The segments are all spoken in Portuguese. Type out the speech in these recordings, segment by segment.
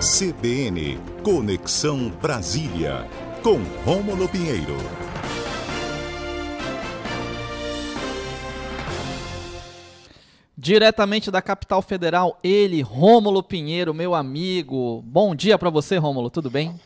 CBN Conexão Brasília, com Rômulo Pinheiro. Diretamente da capital federal, ele, Rômulo Pinheiro, meu amigo. Bom dia para você, Rômulo, tudo bem?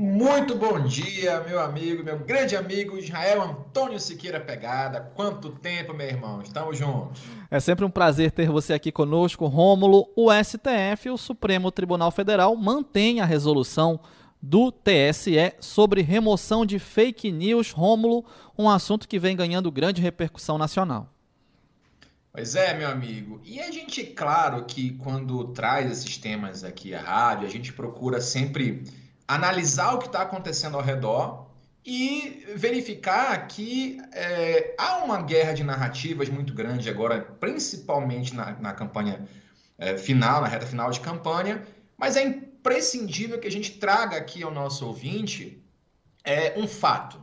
Muito bom dia, meu amigo, meu grande amigo Israel Antônio Siqueira Pegada. Quanto tempo, meu irmão? Estamos juntos. É sempre um prazer ter você aqui conosco, Rômulo. O STF, o Supremo Tribunal Federal, mantém a resolução do TSE sobre remoção de fake news, Rômulo, um assunto que vem ganhando grande repercussão nacional. Pois é, meu amigo. E a gente, claro que quando traz esses temas aqui à rádio, a gente procura sempre analisar o que está acontecendo ao redor e verificar que é, há uma guerra de narrativas muito grande agora, principalmente na, na campanha é, final, na reta final de campanha, mas é imprescindível que a gente traga aqui ao nosso ouvinte é, um fato,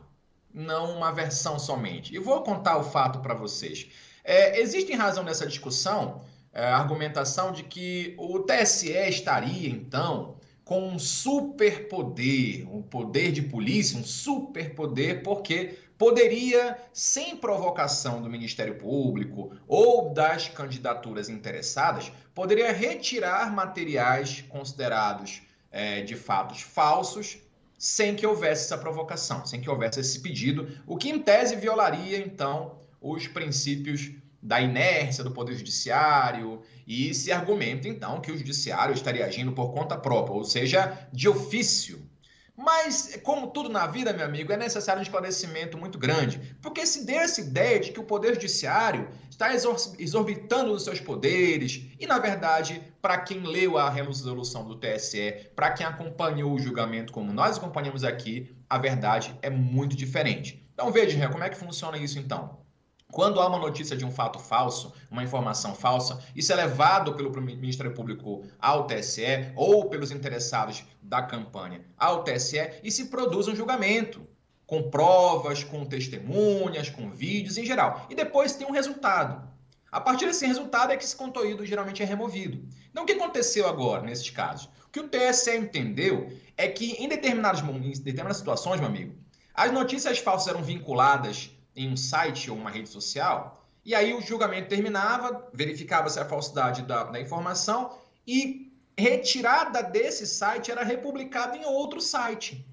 não uma versão somente. E vou contar o fato para vocês. É, existe em razão dessa discussão é, a argumentação de que o TSE estaria, então, com um superpoder, um poder de polícia, um superpoder, porque poderia, sem provocação do Ministério Público ou das candidaturas interessadas, poderia retirar materiais considerados é, de fatos falsos sem que houvesse essa provocação, sem que houvesse esse pedido, o que em tese violaria então os princípios da inércia do Poder Judiciário e se argumenta, então, que o Judiciário estaria agindo por conta própria, ou seja, de ofício. Mas, como tudo na vida, meu amigo, é necessário um esclarecimento muito grande, porque se deu essa ideia de que o Poder Judiciário está exorbitando os seus poderes, e, na verdade, para quem leu a resolução do TSE, para quem acompanhou o julgamento como nós acompanhamos aqui, a verdade é muito diferente. Então, veja, como é que funciona isso, então? Quando há uma notícia de um fato falso, uma informação falsa, isso é levado pelo Ministério Público ao TSE ou pelos interessados da campanha ao TSE e se produz um julgamento com provas, com testemunhas, com vídeos em geral. E depois tem um resultado. A partir desse resultado é que esse conteúdo geralmente é removido. Então, o que aconteceu agora nesses casos? O que o TSE entendeu é que em em determinadas situações, meu amigo, as notícias falsas eram vinculadas em um site ou uma rede social, e aí o julgamento terminava, verificava-se a falsidade da, da informação e retirada desse site era republicada em outro site.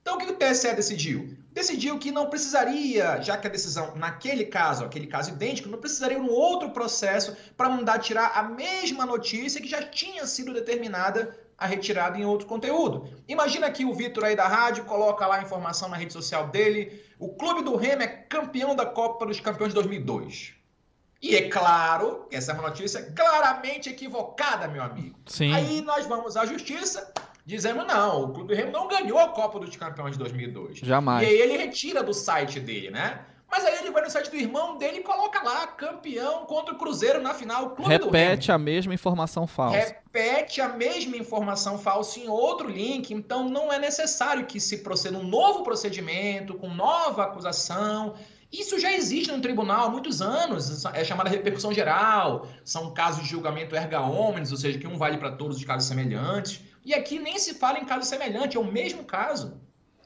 Então, o que o TSE decidiu? Decidiu que não precisaria, já que a decisão, naquele caso, aquele caso idêntico, não precisaria um outro processo para mandar tirar a mesma notícia que já tinha sido determinada a retirada em outro conteúdo. Imagina que o Vitor aí da rádio coloca lá a informação na rede social dele. O Clube do Remo é campeão da Copa dos Campeões de 2002. E é claro, essa é uma notícia claramente equivocada, meu amigo. Sim. Aí nós vamos à justiça, dizendo não, o Clube do Remo não ganhou a Copa dos Campeões de 2002. Jamais. E aí ele retira do site dele, né? Mas aí ele vai no site do irmão dele e coloca lá campeão contra o Cruzeiro na final. Clube Repete a mesma informação falsa. Repete a mesma informação falsa em outro link. Então não é necessário que se proceda um novo procedimento com nova acusação. Isso já existe no tribunal há muitos anos, é chamada repercussão geral, são casos de julgamento erga omnes, ou seja, que um vale para todos os casos semelhantes. E aqui nem se fala em caso semelhante, é o mesmo caso.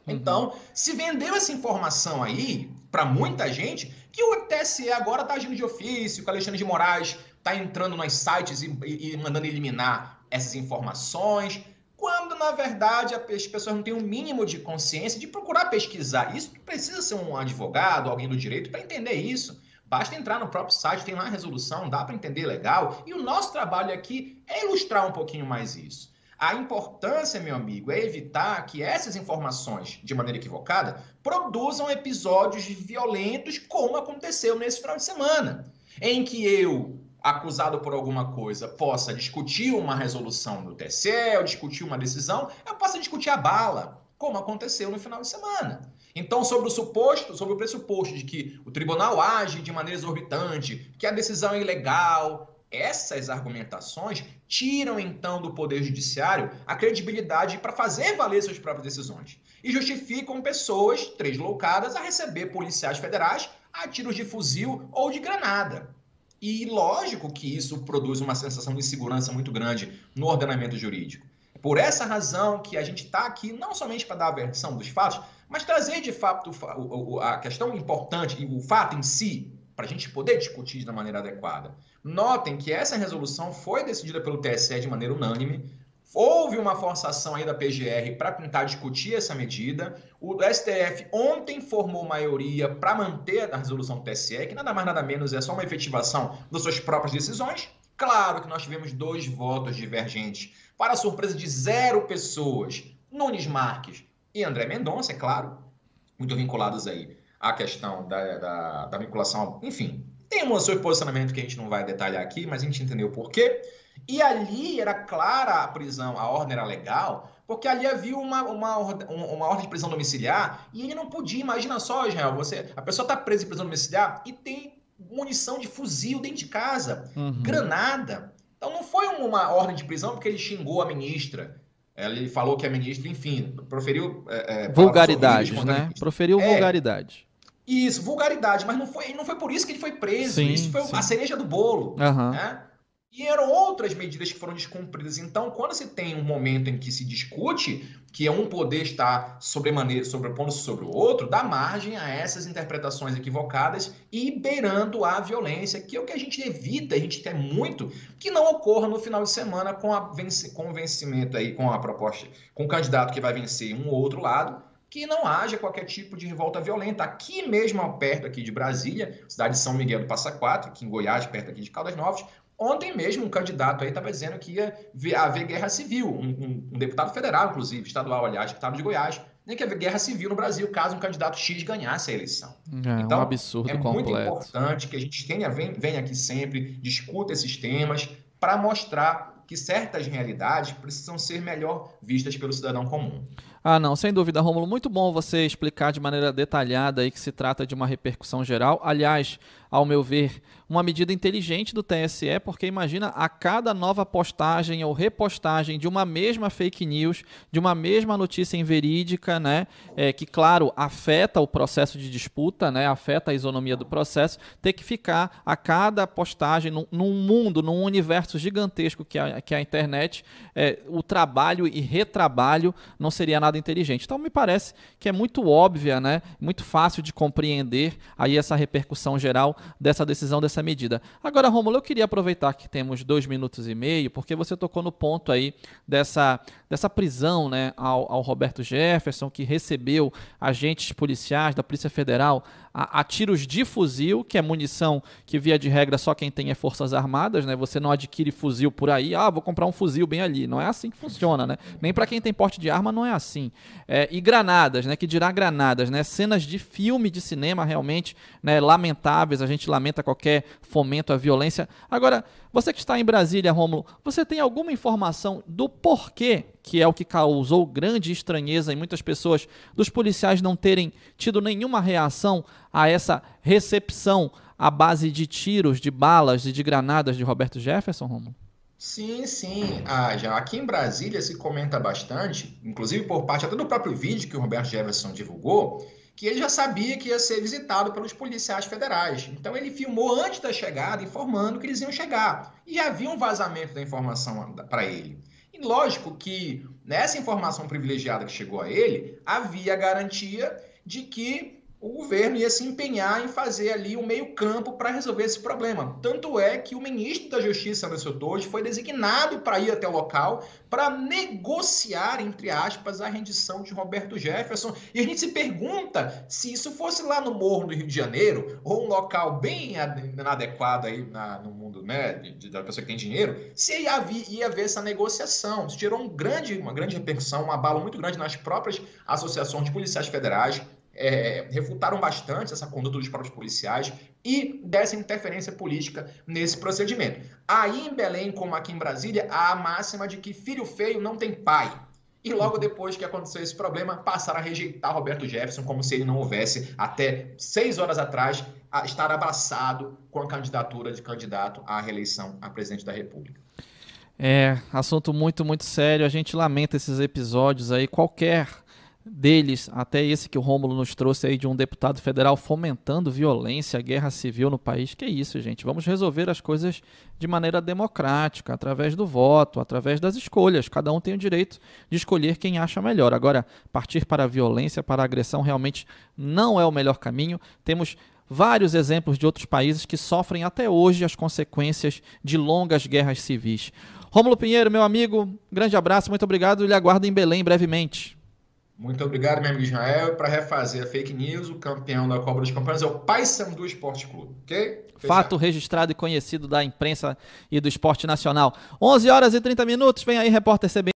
Uhum. Então, se vendeu essa informação aí para muita gente que o TSE agora está agindo de ofício, que o Alexandre de Moraes está entrando nos sites e, e, mandando eliminar essas informações, quando na verdade as pessoas não têm o um mínimo de consciência de procurar pesquisar. Isso precisa ser um advogado, alguém do direito para entender isso. Basta entrar no próprio site, tem lá a resolução, dá para entender legal. E o nosso trabalho aqui é ilustrar um pouquinho mais isso. A importância, meu amigo, é evitar que essas informações, de maneira equivocada, produzam episódios violentos, como aconteceu nesse final de semana, em que eu, acusado por alguma coisa, possa discutir uma resolução do TSE, ou discutir uma decisão, eu possa discutir a bala, como aconteceu no final de semana. Então, sobre o suposto, sobre o pressuposto de que o tribunal age de maneira exorbitante, que a decisão é ilegal, essas argumentações tiram então do Poder Judiciário a credibilidade para fazer valer suas próprias decisões e justificam pessoas tresloucadas a receber policiais federais a tiros de fuzil ou de granada. E lógico que isso produz uma sensação de insegurança muito grande no ordenamento jurídico. Por essa razão que a gente está aqui não somente para dar a versão dos fatos, mas trazer de fato a questão importante e o fato em si, para a gente poder discutir de maneira adequada. Notem que essa resolução foi decidida pelo TSE de maneira unânime, Houve uma forçação aí da PGR para tentar discutir essa medida. O STF ontem formou maioria para manter a resolução do TSE, que nada mais nada menos é só uma efetivação das suas próprias decisões. Claro que nós tivemos dois votos divergentes, para surpresa de zero pessoas, Nunes Marques e André Mendonça, é claro, muito vinculados aí à questão da, da, da vinculação, enfim, tem um seu posicionamento que a gente não vai detalhar aqui, mas a gente entendeu o porquê. E ali era clara a prisão, a ordem era legal, porque ali havia uma, uma, uma ordem de prisão domiciliar e ele não podia, imagina só, Israel, você, a pessoa está presa em prisão domiciliar e tem munição de fuzil dentro de casa, uhum. granada. Então não foi uma ordem de prisão porque ele xingou a ministra. Ele falou que a ministra, enfim, proferiu. É, é vulgaridades, né? Proferiu é, vulgaridade. Isso, vulgaridade, mas não foi, não foi por isso que ele foi preso. Sim, isso foi sim. a cereja do bolo. Uhum. Né? E eram outras medidas que foram descumpridas. Então, quando se tem um momento em que se discute que um poder está sobremaneira, sobrepondo-se sobre o outro, dá margem a essas interpretações equivocadas e beirando a violência, que é o que a gente evita, a gente quer muito que não ocorra no final de semana com, a, com o vencimento aí, com a proposta, com o candidato que vai vencer um ou outro lado, que não haja qualquer tipo de revolta violenta. Aqui mesmo, perto aqui de Brasília, cidade de São Miguel do Passa Quatro, aqui em Goiás, perto aqui de Caldas Novas, Ontem mesmo, um candidato aí estava dizendo que ia haver guerra civil, um, um, um, deputado federal, inclusive, estadual, aliás, deputado de Goiás, nem que haver guerra civil no Brasil caso um candidato X ganhasse a eleição. É, então, um absurdo é completo. muito importante que a gente tenha, venha, venha aqui sempre, discuta esses temas, para mostrar que certas realidades precisam ser melhor vistas pelo cidadão comum. Ah, não, sem dúvida, Rômulo. Muito bom você explicar de maneira detalhada aí que se trata de uma repercussão geral. Aliás, ao meu ver, uma medida inteligente do TSE, porque imagina a cada nova postagem ou repostagem de uma mesma fake news, de uma mesma notícia inverídica, né, é, que claro afeta o processo de disputa, né, afeta a isonomia do processo, ter que ficar a cada postagem num, num mundo, num universo gigantesco que é, que é a internet, é, o trabalho e retrabalho não seria nada inteligente. Então me parece que é muito óbvia, né, muito fácil de compreender aí essa repercussão geral dessa decisão, dessa medida. Agora, Romulo, eu queria aproveitar que temos dois minutos e meio, porque você tocou no ponto aí dessa, dessa prisão né, ao, ao Roberto Jefferson, que recebeu agentes policiais da Polícia Federal a, a, tiros de fuzil, que é munição que, via de regra, só quem tem é Forças Armadas, né? Você não adquire fuzil por aí, ah, vou comprar um fuzil bem ali. Não é assim que funciona, né? Nem para quem tem porte de arma não é assim. É, e granadas, né? Que dirá granadas, né? Cenas de filme de cinema realmente né, lamentáveis, a gente lamenta qualquer fomento à violência. Agora, você que está em Brasília, Rômulo, você tem alguma informação do porquê, que é o que causou grande estranheza em muitas pessoas, dos policiais não terem tido nenhuma reação a essa recepção à base de tiros, de balas e de granadas de Roberto Jefferson, Rômulo? Sim, sim. Ah, já aqui em Brasília se comenta bastante, inclusive por parte até do próprio vídeo que o Roberto Jefferson divulgou, que ele já sabia que ia ser visitado pelos policiais federais. Então ele filmou antes da chegada, informando que eles iam chegar. E já havia um vazamento da informação para ele. E lógico que nessa informação privilegiada que chegou a ele, havia a garantia de que o governo ia se empenhar em fazer ali um meio-campo para resolver esse problema. Tanto é que o ministro da Justiça, Anderson Torres, foi designado para ir até o local para negociar, entre aspas, a rendição de Roberto Jefferson. E a gente se pergunta se isso fosse lá no Morro do Rio de Janeiro, ou um local bem inadequado aí na, no mundo né, de, da pessoa que tem dinheiro, se ia, ia haver essa negociação. Isso gerou um grande, uma grande repercussão, uma bala muito grande nas próprias associações de policiais federais, é, refutaram bastante essa conduta dos próprios policiais e dessa interferência política nesse procedimento. Aí em Belém, como aqui em Brasília, há a máxima de que filho feio não tem pai. E logo depois que aconteceu esse problema, passaram a rejeitar Roberto Jefferson como se ele não houvesse, até seis horas atrás, estar abraçado com a candidatura de candidato à reeleição a presidente da República. É, assunto muito, muito sério. A gente lamenta esses episódios aí. Qualquer deles, até esse que o Rômulo nos trouxe aí de um deputado federal fomentando violência, guerra civil no país. Que isso, gente? Vamos resolver as coisas de maneira democrática, através do voto, através das escolhas. Cada um tem o direito de escolher quem acha melhor. Agora, partir para a violência, para a agressão, realmente não é o melhor caminho. Temos vários exemplos de outros países que sofrem até hoje as consequências de longas guerras civis. Rômulo Pinheiro, meu amigo, grande abraço, muito obrigado e lhe aguardo em Belém brevemente. Muito obrigado, meu amigo Israel. Para refazer a fake news, o campeão da Copa dos Campeões é o Paysandu Esporte Clube, ok? Fato registrado e conhecido da imprensa e do esporte nacional. 11 horas e 30 minutos, vem aí, repórter CBN.